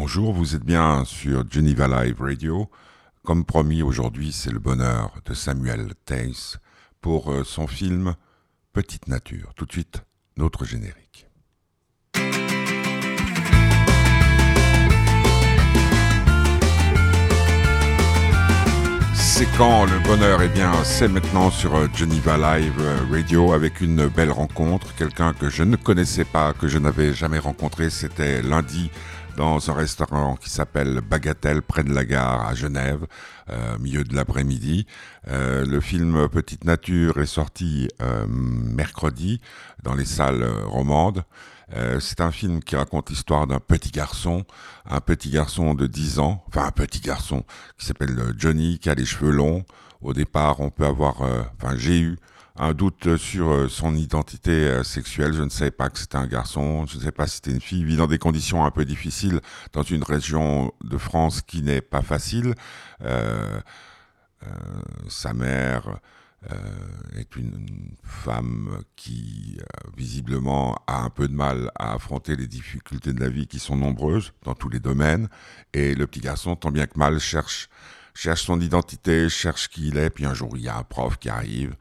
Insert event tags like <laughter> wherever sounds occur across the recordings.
Bonjour, vous êtes bien sur Geneva Live Radio. Comme promis, aujourd'hui, c'est le bonheur de Samuel Tace pour euh, son film Petite Nature. Tout de suite, notre générique. C'est quand le bonheur? Eh bien, c'est maintenant sur euh, Geneva Live euh, Radio avec une belle rencontre. Quelqu'un que je ne connaissais pas, que je n'avais jamais rencontré. C'était lundi dans un restaurant qui s'appelle Bagatelle près de la gare à Genève, euh, milieu de l'après-midi. Euh, le film Petite Nature est sorti euh, mercredi dans les salles romandes. c'est un film qui raconte l'histoire d'un petit garçon, un petit garçon de 10 ans, enfin un petit garçon qui s'appelle Johnny, qui a les cheveux longs. Au départ, on peut avoir, enfin j'ai eu un doute sur euh, son identité euh, sexuelle. Je ne savais pas que c'était un garçon, je ne sais pas si c'était une fille. Il vit dans des conditions un peu difficiles dans une région de France qui n'est pas facile. Euh, sa mère est une femme qui visiblement a un peu de mal à affronter les difficultés de la vie qui sont nombreuses dans tous les domaines. Et le petit garçon, tant bien que mal, cherche cherche son identité, cherche qui il est, puis un jour il y a un prof qui arrive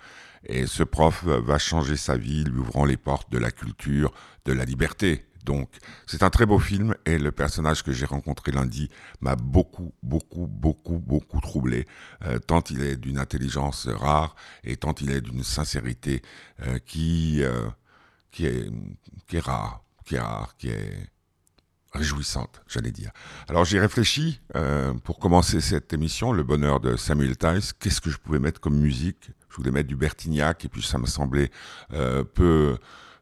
et ce prof va changer sa vie, lui ouvrant les portes de la culture, de la liberté. Donc, c'est un très beau film et le personnage que j'ai rencontré lundi m'a beaucoup, beaucoup, beaucoup, beaucoup troublé, euh, tant il est d'une intelligence rare et tant il est d'une sincérité euh, qui, euh, qui, est, qui est rare, qui est rare, qui est réjouissante, j'allais dire. Alors j'ai réfléchi pour commencer cette émission, le bonheur de Samuel Tice, qu'est-ce que je pouvais mettre comme musique? Je voulais mettre du Bertignac et puis ça me semblait euh, peu,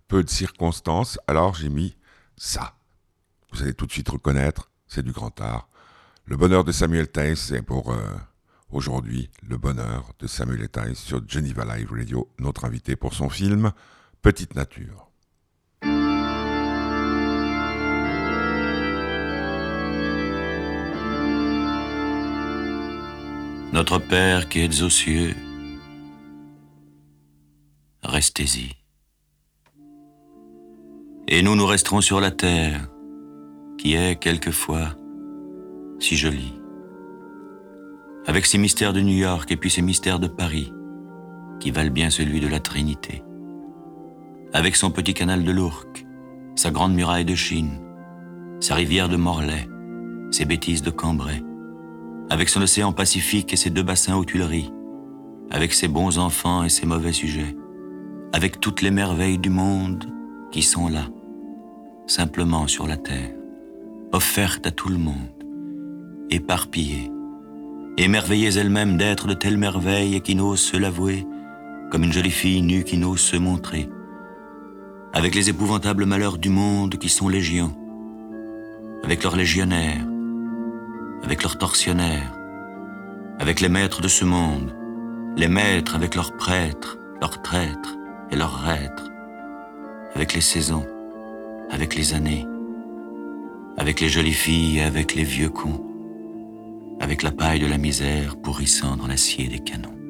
peu de circonstances. Alors j'ai mis ça. Vous allez tout de suite reconnaître, c'est du grand art. Le bonheur de Samuel Taïs, c'est pour euh, aujourd'hui le bonheur de Samuel Taïs sur Geneva Live Radio, notre invité pour son film Petite Nature. Notre Père qui es aux cieux, restez-y. Et nous, nous resterons sur la terre, qui est quelquefois si jolie. Avec ses mystères de New York et puis ses mystères de Paris, qui valent bien celui de la Trinité. Avec son petit canal de l'Ourcq, sa grande muraille de Chine, sa rivière de Morlaix, ses bêtises de Cambrai, avec son océan Pacifique et ses deux bassins aux Tuileries, avec ses bons enfants et ses mauvais sujets, avec toutes les merveilles du monde qui sont là, simplement sur la terre, offertes à tout le monde, éparpillées, émerveillées elles-mêmes d'être de telles merveilles et qui n'osent se l'avouer, comme une jolie fille nue qui n'ose se montrer, avec les épouvantables malheurs du monde qui sont légions, avec leurs légionnaires, avec leurs tortionnaires, avec les maîtres de ce monde, les maîtres avec leurs prêtres, leurs traîtres, et leurs rêtres, avec les saisons, avec les années, avec les jolies filles et avec les vieux cons, avec la paille de la misère pourrissant dans l'acier des canons.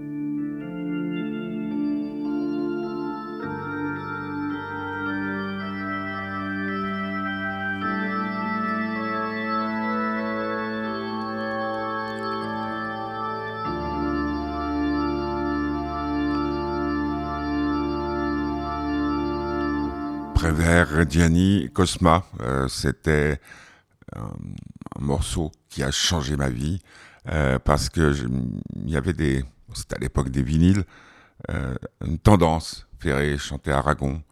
Reggiani, Cosma, euh, c'était un, morceau qui a changé ma vie euh, parce que il y avait des, c'était à l'époque des vinyles, euh, une tendance. Ferré chantait Aragon,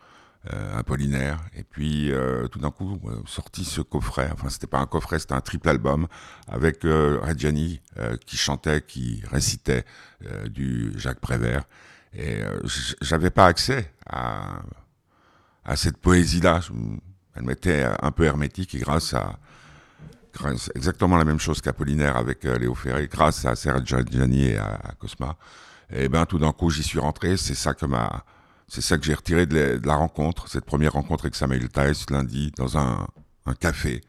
Apollinaire, et puis tout d'un coup sorti ce coffret. Enfin, c'était pas un coffret, c'était un triple album avec Reggiani qui chantait, qui récitait du Jacques Prévert. Et j'avais pas accès à à cette poésie-là. Elle m'était un peu hermétique et grâce à exactement la même chose qu'Apollinaire avec euh, Léo Ferré, grâce à Serge Gianni et à, Cosma, et eh ben tout d'un coup j'y suis rentré. C'est ça que m'a, c'est ça que j'ai retiré de la, rencontre, cette première rencontre avec Samuel Tice lundi dans un, un café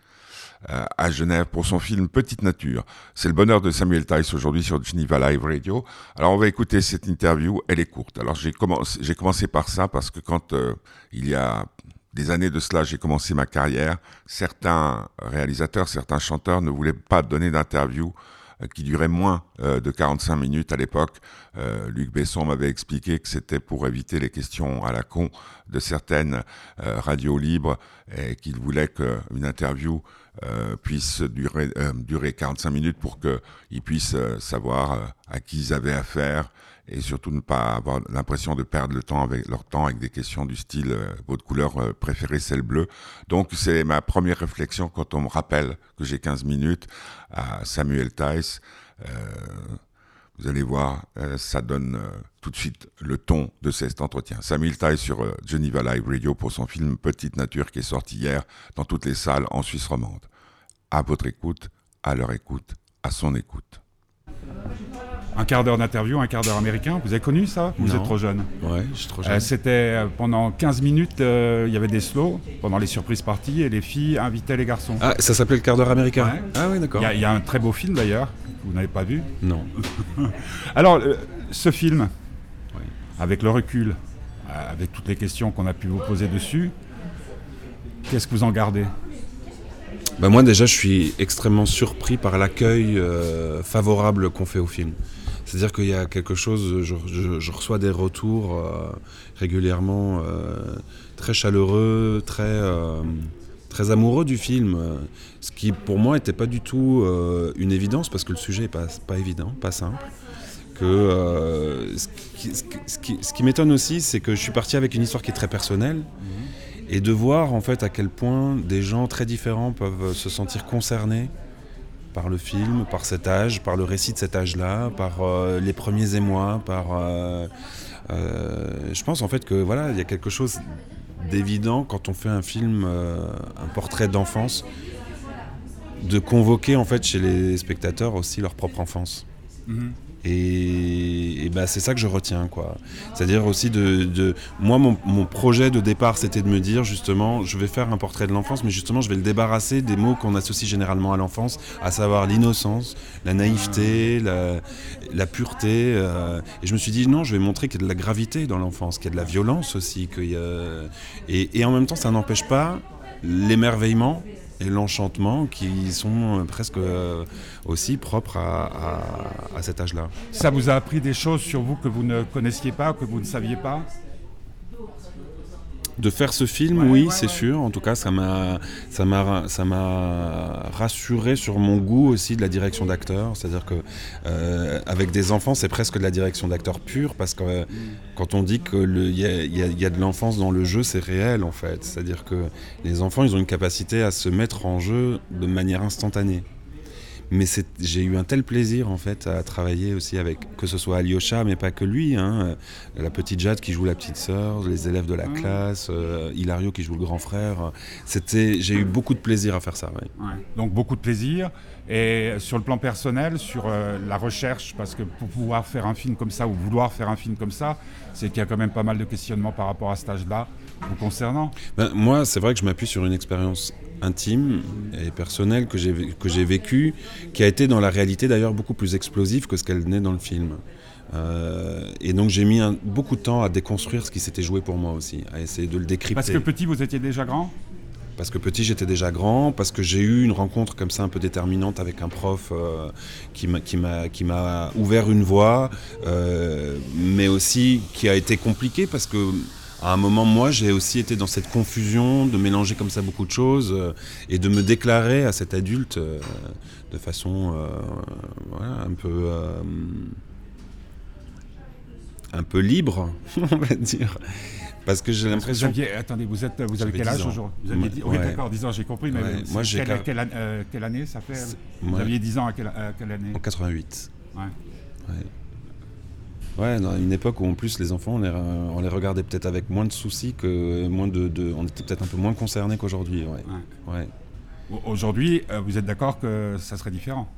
à Genève pour son film Petite Nature. C'est le bonheur de Samuel Tice aujourd'hui sur Geneva Live Radio. Alors on va écouter cette interview, elle est courte. Alors j'ai commencé, par ça parce que quand euh, il y a des années de cela, j'ai commencé ma carrière, certains réalisateurs, certains chanteurs ne voulaient pas donner d'interview euh, qui durait moins euh, de 45 minutes à l'époque. Euh, Luc Besson m'avait expliqué que c'était pour éviter les questions à la con de certaines radios libres et qu'il voulait qu'une interview puisse durer, durer 45 minutes pour qu'ils puissent savoir à qui ils avaient affaire et surtout ne pas avoir l'impression de perdre le temps avec leur temps avec des questions du style votre couleur préférée c'est le bleu. Donc c'est ma première réflexion quand on me rappelle que j'ai 15 minutes à Samuel Tice. Euh, vous allez voir, euh, ça donne euh, tout de suite le ton de cet entretien. Samuel Tice sur Geneva Live Radio pour son film Petite Nature qui est sorti hier dans toutes les salles en Suisse romande. À votre écoute, à leur écoute, à son écoute. Un quart d'heure d'interview, un quart d'heure américain. Vous avez connu ça Vous êtes trop jeune. Ouais, je suis trop jeune. C'était pendant 15 minutes, il y avait des slows pendant les surprises parties et les filles invitaient les garçons. Ah, ça s'appelait le quart d'heure américain Ah oui, d'accord. Il y, a un très beau film d'ailleurs, que vous n'avez pas vu Non. <laughs> Alors, ce film, avec le recul, avec toutes les questions qu'on a pu vous poser dessus, qu'est-ce que vous en gardez? Ben moi déjà je suis extrêmement surpris par l'accueil favorable qu'on fait au film. C'est-à-dire qu'il y a quelque chose, je, reçois des retours euh, régulièrement euh, très chaleureux, très, euh, très amoureux du film, ce qui pour moi n'était pas du tout une évidence parce que le sujet n'est pas, pas évident, pas simple. Que, ce qui, m'étonne aussi, c'est que je suis parti avec une histoire qui est très personnelle. Mhm. Et de voir en fait à quel point des gens très différents peuvent se sentir concernés par le film, par cet âge, par le récit de cet âge-là, par euh, les premiers émois, par. Euh, euh, je pense en fait que voilà, il y a quelque chose d'évident quand on fait un film, un portrait d'enfance, de convoquer en fait chez les spectateurs aussi leur propre enfance. Mhm. Et, bah, c'est ça que je retiens, quoi. C'est-à-dire aussi de, moi, mon, projet de départ, c'était de me dire justement, je vais faire un portrait de l'enfance, mais justement, je vais le débarrasser des mots qu'on associe généralement à l'enfance, à savoir l'innocence, la naïveté, la, pureté. Euh. et je me suis dit non, je vais montrer qu'il y a de la gravité dans l'enfance, qu'il y a de la violence aussi, qu'il y a... et, et en même temps, ça n'empêche pas l'émerveillement et l'enchantement qui sont euh, presque euh, aussi propres à, à cet âge-là. Ça vous a appris des choses sur vous que vous ne connaissiez pas, que vous ne saviez pas? De faire ce film, oui, c'est sûr. En tout cas, ça m'a, ça m'a, ça m'a rassuré sur mon goût aussi de la direction d'acteur. C'est-à-dire que euh, avec des enfants, c'est presque de la direction d'acteur pure parce que euh, quand on dit que il y, a, de l'enfance dans le jeu, c'est réel en fait. C'est-à-dire que les enfants, ils ont une capacité à se mettre en jeu de manière instantanée. Mais j'ai eu un tel plaisir en fait à travailler aussi avec, que ce soit Alyosha, mais pas que lui, hein, la petite Jade qui joue la petite sœur, les élèves de la ah. classe, euh, Hilario qui joue le grand frère. C'était, j'ai eu beaucoup de plaisir à faire ça. Donc beaucoup de plaisir. Et sur le plan personnel, sur euh, la recherche, parce que pour pouvoir faire un film comme ça ou vouloir faire un film comme ça, c'est qu'il y a quand même pas mal de questionnements par rapport à cet âge-là vous concernant. Ben, moi, c'est vrai que je m'appuie sur une expérience intime et personnelle que j'ai vécue, qui a été dans la réalité d'ailleurs beaucoup plus explosive que ce qu'elle n'est dans le film. Euh, et donc j'ai mis beaucoup de temps à déconstruire ce qui s'était joué pour moi aussi, à essayer de le décrypter. Parce que petit, vous étiez déjà grand? Parce que petit j'étais déjà grand, parce que j'ai eu une rencontre comme ça un peu déterminante avec un prof euh, qui m'a ouvert une voie, euh, mais aussi qui a été compliqué parce que à un moment, moi, j'ai aussi été dans cette confusion de mélanger comme ça beaucoup de choses euh, et de me déclarer à cet adulte euh, de façon euh, un peu un peu libre, <laughs> on va dire. Parce que j'ai l'impression. Attendez, vous, êtes, vous avez quel âge aujourd'hui? Oui, d'accord, 10 ans, j'ai compris, mais moi, j'ai quelle, quelle, année ça fait? Vous aviez 10 ans à quelle, à quelle année? En 88. Ouais. Ouais. Dans une époque où en plus les enfants, on les, on les regardait peut-être avec moins de soucis que moins de, de on était peut-être un peu moins concernés qu'aujourd'hui. Ouais. ouais. Aujourd'hui, euh, vous êtes d'accord que ça serait différent?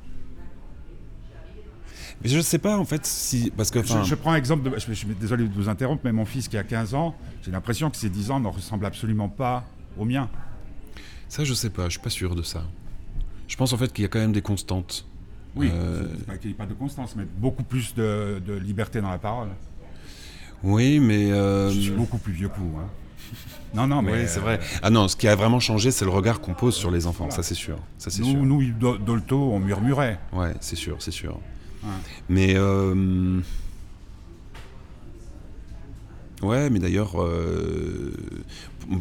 Mais je ne sais pas en fait si. Parce que, je, je, prends un exemple, de, je, suis désolé de vous interrompre, mais mon fils qui a 15 ans, j'ai l'impression que ses 10 ans ne ressemblent absolument pas aux miens. Ça, je sais pas, je suis pas sûr de ça. Je pense en fait qu'il y a quand même des constantes. Oui, euh... pas qu'il n'y ait pas de constance, mais beaucoup plus de, liberté dans la parole. Oui, mais. Euh... Je suis beaucoup plus vieux que vous. Hein. <laughs> Non, non, mais. Oui, c'est vrai. Ah non, ce qui a vraiment changé, c'est le regard qu'on pose sur les enfants, ça c'est sûr. Ça, c'est Nous, sûr. nous, Do- Dolto, on murmurait. Ouais, c'est sûr, c'est sûr. Ouais. Mais euh, ouais, mais d'ailleurs, euh,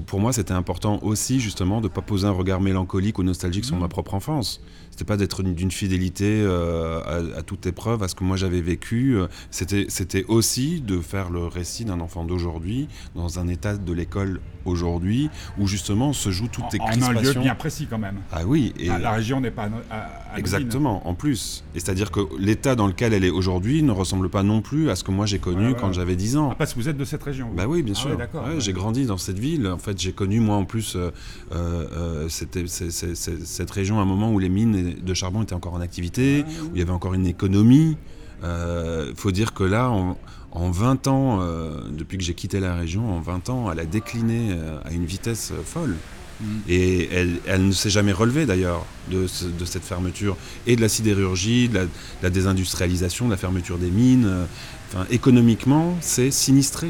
pour moi, c'était important aussi justement de pas poser un regard mélancolique ou nostalgique sur ma propre enfance. C'était pas d'être une- d'une fidélité euh, à, à toute épreuve à ce que moi j'avais vécu. Euh, C'était, c'était aussi de faire le récit d'un enfant d'aujourd'hui dans un état de l'école aujourd'hui où justement se jouent toutes les En, en un lieu crispations. bien précis quand même. Ah oui, et La, la région n'est pas à-. Exactement, en plus. Et c'est-à-dire que l'état dans lequel elle est aujourd'hui ne ressemble pas non plus à ce que moi j'ai connu Ouais, ouais, quand ouais. j'avais 10 ans. Ah, parce que vous êtes de cette région. Bah oui, bien Ah sûr. J'ai grandi dans cette ville. En fait, j'ai connu, moi, en plus, euh, euh, euh, c'est- cette région à un moment où les mines de charbon étaient encore en activité, où il y avait encore une économie. Il faut dire que là, en, en 20 ans, euh, depuis que j'ai quitté la région, en 20 ans, elle a décliné euh, à une vitesse euh, folle. Mm. Et elle, elle ne s'est jamais relevée d'ailleurs de, ce- de cette fermeture et de la sidérurgie, de la, de la désindustrialisation, de la fermeture des mines. euh, Enfin, économiquement, c'est sinistré.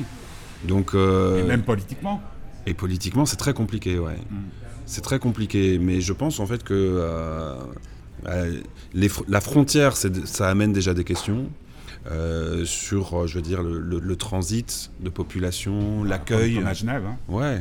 Donc, euh, Et même politiquement. et politiquement, c'est très compliqué, ouais. C'est très compliqué, mais je pense en fait que euh, euh, les la frontière, ça amène déjà des questions. euh, sur, je veux dire, le, le- le transit de population, l'accueil. On est à Genève. hein. Ouais.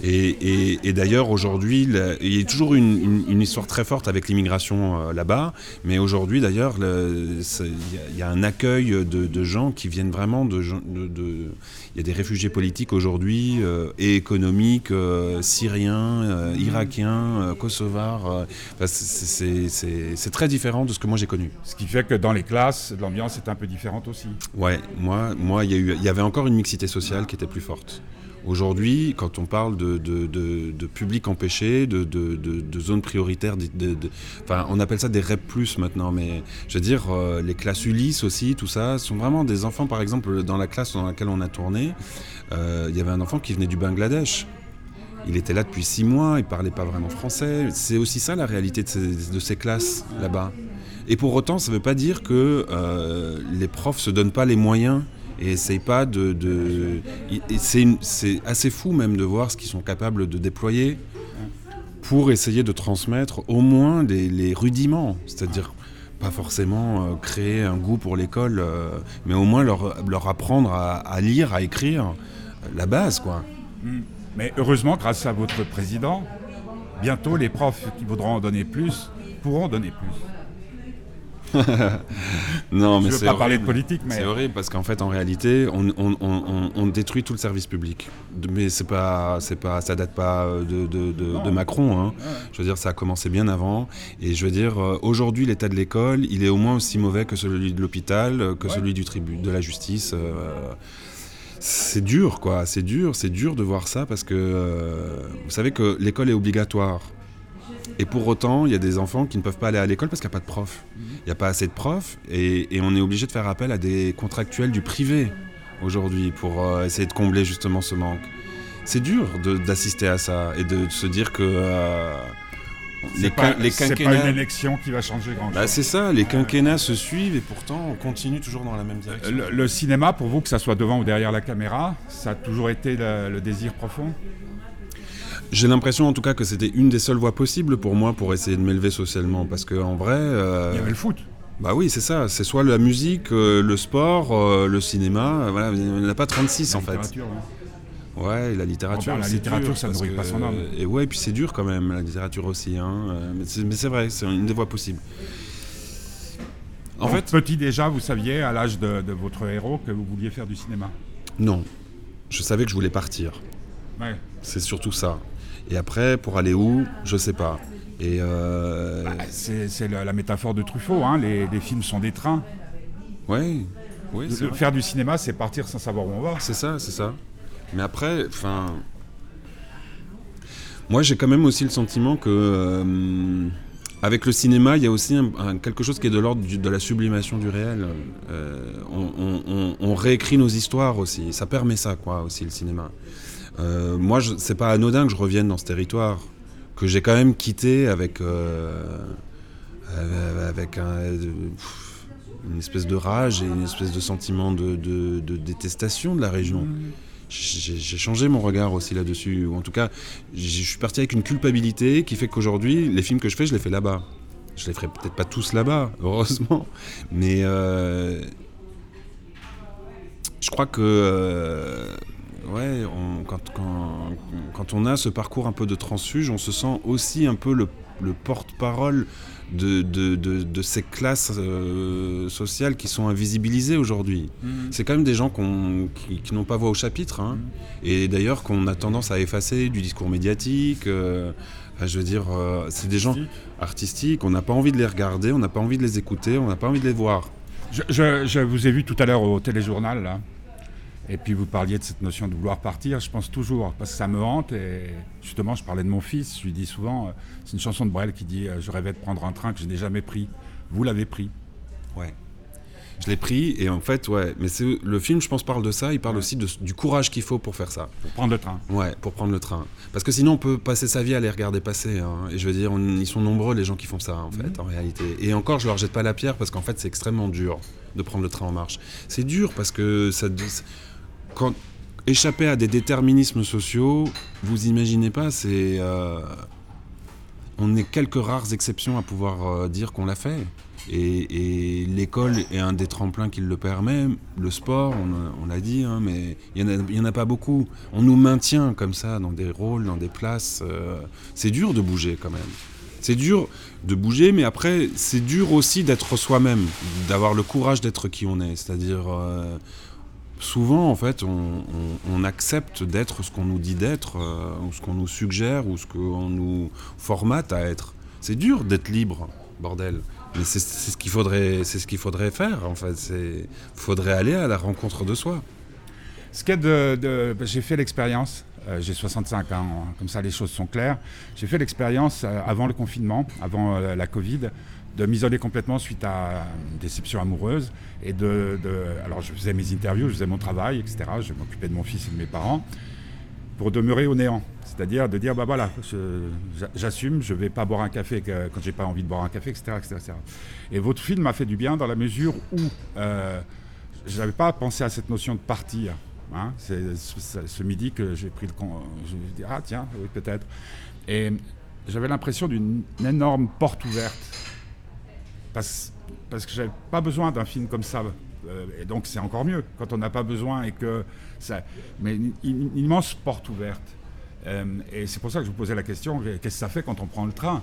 Et, et- et d'ailleurs, aujourd'hui, il y a toujours une, une- une histoire très forte avec l'immigration euh, là-bas. Mais aujourd'hui, d'ailleurs, il y, a- il y a un accueil de, de gens qui viennent vraiment de. gens- de- de- il y a des réfugiés politiques aujourd'hui euh, et économiques, euh, syriens, euh, irakiens, kosovars. enfin, c'est- très différent de ce que moi j'ai connu. Ce qui fait que dans les classes, l'ambiance est un peu différente aussi. Ouais, moi, moi, y, il y avait encore une mixité sociale qui était plus forte. Aujourd'hui, quand on parle de, public empêché, de, zones prioritaires, enfin, on appelle ça des REP+, maintenant, mais je veux dire, euh, les classes Ulysse aussi, tout ça, sont vraiment des enfants, par exemple, dans la classe dans laquelle on a tourné, euh, il y avait un enfant qui venait du Bangladesh. Il était là depuis six mois, il parlait pas vraiment français. C'est aussi ça la réalité de ces, de ces classes là-bas. Et pour autant, ça ne veut pas dire que euh, les profs se donnent pas les moyens et essayent pas de. C'est assez fou même de voir ce qu'ils sont capables de déployer pour essayer de transmettre au moins les, rudiments, c'est-à-dire pas forcément euh, créer un goût pour l'école, euh, mais au moins leur, apprendre à, lire, à écrire, euh, la base quoi. Mais heureusement, grâce à votre président, bientôt les profs qui voudront en donner plus pourront donner plus. <laughs> Non, mais c'est pas parler horrible. de politique, mais- c'est horrible parce qu'en fait, en réalité, on, on- on- on- on détruit tout le service public. Mais c'est pas, c'est pas, ça date pas de, de- de- de Macron. hein. Je veux dire, ça a commencé bien avant. Et je veux dire, euh, aujourd'hui, l'état de l'école, il est au moins aussi mauvais que celui de l'hôpital, euh, que Ouais. celui du de la justice. euh, c'est dur, quoi. C'est dur, c'est dur de voir ça parce que euh, vous savez que l'école est obligatoire. Et pour autant, il y a des enfants qui ne peuvent pas aller à l'école parce qu'il n'y a pas de profs. Il n'y a pas assez de profs et, et on est obligé de faire appel à des contractuels du privé aujourd'hui pour euh, essayer de combler justement ce manque. C'est dur d'assister à ça et de, se dire que euh, les, C'est pas, les pas une élection qui va changer grand-chose. Bah, c'est ça, les quinquennats se suivent et pourtant on continue toujours dans la même direction. le, le cinéma, pour vous, que ça soit devant ou derrière la caméra, ça a toujours été le, le désir profond? J'ai l'impression en tout cas que c'était une des seules voies possibles pour moi pour essayer de m'élever socialement parce que en vrai... euh, Il y avait le foot. Bah oui, c'est ça. C'est soit la musique, euh, le sport, euh, le cinéma. Voilà, il n'y en a pas 36 La en fait. littérature, hein. Ouais, et la littérature. Oh, bah, la littérature, ça parce nourrit pas son âme. Et ouais, et puis c'est dur quand même, la littérature aussi. Hein. Mais c'est mais c'est vrai, c'est une des voies possibles. En Donc, fait, petit déjà, vous saviez, à l'âge de, de votre héros, que vous vouliez faire du cinéma? non. Je savais que je voulais partir. Ouais. C'est surtout ça. Et après, pour aller où, je sais pas. Et euh, Bah, c'est la, la métaphore de Truffaut, hein. les, les films sont des trains. ouais, oui, faire du cinéma, c'est partir sans savoir où on va. C'est ça, c'est ça. Mais après, enfin. Moi, j'ai quand même aussi le sentiment que. euh, avec le cinéma, il y a aussi un- un- quelque chose qui est de l'ordre de la sublimation du réel. Euh, on, on- on- on réécrit nos histoires aussi. Ça permet ça, quoi, aussi, le cinéma. Euh, moi, c'est pas anodin que je revienne dans ce territoire, que j'ai quand même quitté avec. euh, euh, avec un. une espèce de rage et une espèce de sentiment de, de- de détestation de la région. j'ai changé mon regard aussi là-dessus. Ou en tout cas, je suis parti avec une culpabilité qui fait qu'aujourd'hui, les films que je fais, je les fais là-bas. Je les ferai peut-être pas tous là-bas, <laughs> heureusement, mais euh, je crois que euh, ouais, quand, quand, on a ce parcours un peu de transfuge, on se sent aussi un peu le, porte-parole de, de, ces classes euh, sociales qui sont invisibilisées aujourd'hui. Mmh. C'est quand même des gens qui, n'ont pas voix au chapitre, hein. mmh. et d'ailleurs qu'on a tendance à effacer du discours médiatique. je veux dire, c'est des gens artistiques, on n'a pas envie de les regarder, on n'a pas envie de les écouter, on n'a pas envie de les voir. Je, vous ai vu tout à l'heure au téléjournal, là. Et puis vous parliez de cette notion de vouloir partir, je pense toujours, parce que ça me hante. Et justement, je parlais de mon fils, je lui dis souvent, euh, c'est une chanson de Brel qui dit euh, Je rêvais de prendre un train que je n'ai jamais pris. Vous l'avez pris? Ouais. Je l'ai pris et en fait, ouais. Mais le film, je pense, parle de ça. Il parle aussi du courage qu'il faut pour faire ça. Pour prendre le train. Ouais, pour prendre le train. Parce que sinon, on peut passer sa vie à les regarder passer. Hein. Et je veux dire, ils sont nombreux les gens qui font ça, en fait, mhm. en réalité. Et encore, je leur jette pas la pierre parce qu'en fait, c'est extrêmement dur de prendre le train en marche. C'est dur parce que ça. Quand, échapper à des déterminismes sociaux, vous imaginez pas, c'est. Euh, on est quelques rares exceptions à pouvoir euh, dire qu'on l'a fait. Et, l'école est un des tremplins qui le permet. Le sport, on, l'a dit, hein, mais il n'y en, a pas beaucoup. On nous maintient comme ça dans des rôles, dans des places. Euh, c'est dur de bouger quand même. C'est dur de bouger, mais après, c'est dur aussi d'être soi-même, d'avoir le courage d'être qui on est. C'est-à-dire, souvent, en fait, on, accepte d'être ce qu'on nous dit d'être, euh, ou ce qu'on nous suggère, ou ce qu'on nous formate à être. C'est dur d'être libre, bordel. Mais c'est ce qu'il faudrait, c'est ce qu'il faudrait faire. En fait, c'est faudrait aller à la rencontre de soi. Ce de, j'ai fait l'expérience. Euh, j'ai 65 ans, comme ça les choses sont claires. J'ai fait l'expérience euh, avant le confinement, avant la Covid, de m'isoler complètement suite à une déception amoureuse. Et de, alors je faisais mes interviews, je faisais mon travail, etc. Je m'occupais de mon fils et de mes parents pour demeurer au néant. C'est-à-dire de dire, bah voilà, j'assume, je ne vais pas boire un café quand j'ai pas envie de boire un café, etc. etc., Et votre film m'a fait du bien dans la mesure où euh, je n'avais pas pensé à cette notion de partir. Hein. C'est ce, midi que j'ai pris le. Je me dit, ah tiens, oui, peut-être. Et j'avais l'impression d'une énorme porte ouverte. Parce, parce que j'avais pas besoin d'un film comme ça. Euh, et donc c'est encore mieux quand on n'a pas besoin et que ça. Mais une immense porte ouverte. Euh, et c'est pour ça que je vous posais la question qu'est-ce que ça fait quand on prend le train?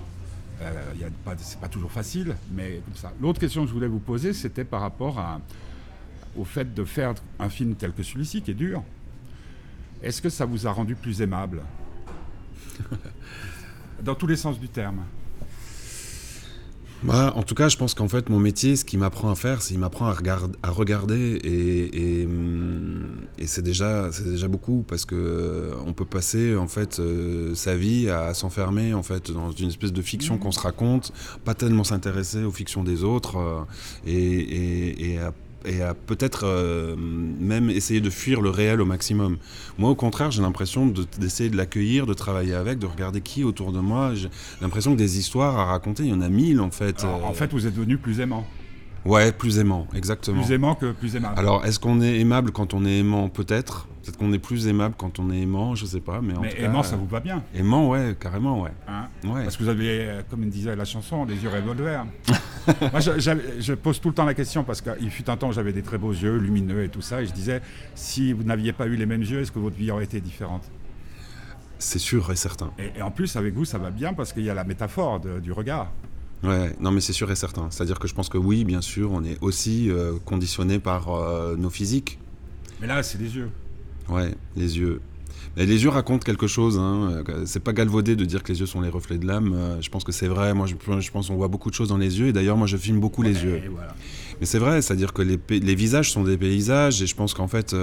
Euh, C'est pas toujours facile, mais comme ça. L'autre question que je voulais vous poser, c'était par rapport à, au fait de faire un film tel que celui-ci, qui est dur. Est-ce que ça vous a rendu plus aimable? <laughs> Dans tous les sens du terme. Bah, en tout cas, je pense qu'en fait, mon métier, ce qu'il m'apprend à faire, c'est qu'il m'apprend à, à, regarder et, et, c'est déjà, c'est déjà beaucoup parce que euh, on peut passer en fait euh, sa vie à s'enfermer en fait dans une espèce de fiction mmh. qu'on se raconte, pas tellement s'intéresser aux fictions des autres euh, et, et à et à peut-être euh, même essayer de fuir le réel au maximum. Moi, au contraire, j'ai l'impression d'essayer de, l'accueillir, de travailler avec, de regarder qui autour de moi. J'ai l'impression que des histoires à raconter, il y en a mille en fait. En fait, vous êtes devenu plus aimant. Ouais, plus aimant, exactement. Plus aimant que plus aimable. Alors, est-ce qu'on est aimable quand on est aimant Peut-être? Peut-être qu'on est plus aimable quand on est aimant, je sais pas. Mais, en mais aimant, ça vous va bien? Aimant, ouais, carrément, ouais. Hein? Ouais. Parce que vous avez, euh, comme disait la chanson, des yeux revolver. <laughs> Moi, je, pose tout le temps la question parce qu'il fut un temps où j'avais des très beaux yeux, lumineux et tout ça, et je disais, si vous n'aviez pas eu les mêmes yeux, est-ce que votre vie aurait été différente? C'est sûr et certain. Et, en plus, avec vous, ça va bien parce qu'il y a la métaphore du regard. Ouais, non mais c'est sûr et certain. C'est-à-dire que je pense que oui, bien sûr, on est aussi euh, conditionné par euh, nos physiques. Mais là, c'est les yeux. Ouais, les yeux. Mais les yeux racontent quelque chose. Hein. C'est pas galvaudé de dire que les yeux sont les reflets de l'âme. Euh, je pense que c'est vrai. Moi, je, je pense qu'on voit beaucoup de choses dans les yeux. Et d'ailleurs, moi, je filme beaucoup les yeux. Mais c'est vrai, c'est-à-dire que les, les, visages sont des paysages. Et je pense qu'en fait,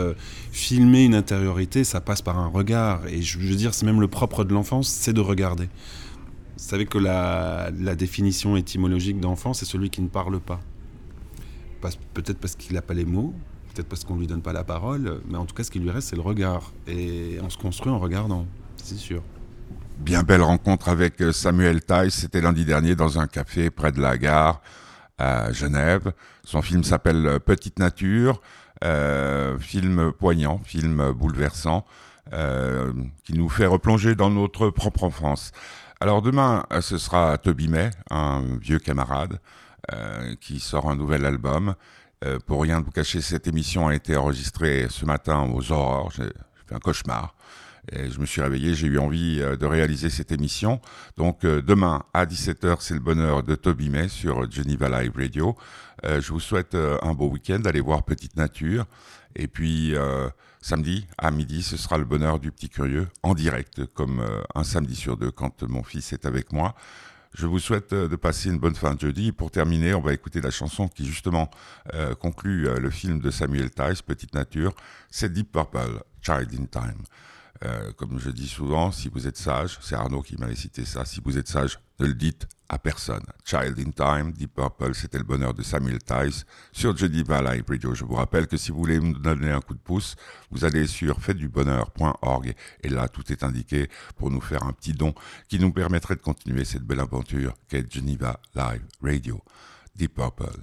filmer une intériorité, ça passe par un regard. Et je veux dire, c'est même le propre de l'enfance, c'est de regarder. Vous savez que la, définition étymologique d'enfant, c'est celui qui ne parle pas. Peut-être parce qu'il n'a pas les mots, peut-être parce qu'on ne lui donne pas la parole, mais en tout cas, ce qui lui reste, c'est le regard. Et on se construit en regardant, c'est sûr. Bien belle rencontre avec euh, Samuel Taille, c'était lundi dernier dans un café près de la gare à Genève. Son film s'appelle euh, Petite Nature. film poignant, film bouleversant, qui nous fait replonger dans notre propre enfance. Alors demain, ce sera Toby May, un vieux camarade, qui sort un nouvel album. pour rien vous cacher, cette émission a été enregistrée ce matin aux aurores. J'ai fait un cauchemar. Et je me suis réveillé, j'ai eu envie euh, de réaliser cette émission. Donc euh, demain à 17h, c'est le bonheur de Toby May sur Geneva Live Radio. Euh, je vous souhaite un beau week-end, allez voir Petite Nature. Et puis samedi à midi, ce sera le bonheur du petit curieux en direct, comme un samedi sur deux quand mon fils est avec moi. Je vous souhaite de passer une bonne fin de jeudi. Pour terminer, on va écouter la chanson qui justement conclut le film de Samuel Tice, Petite Nature. C'est Deep Purple, Child in Time. Euh, comme je dis souvent, si vous êtes sage, c'est Arnaud qui m'avait cité ça, si vous êtes sage, ne le dites à personne. Child in Time, Deep Purple, c'était le bonheur de Samuel Tice sur Geneva Live Radio. Je vous rappelle que si vous voulez me donner un coup de pouce, vous allez sur faitdubonheur.org et là, tout est indiqué pour nous faire un petit don qui nous permettrait de continuer cette belle aventure qu'est Geneva Live Radio. Deep Purple.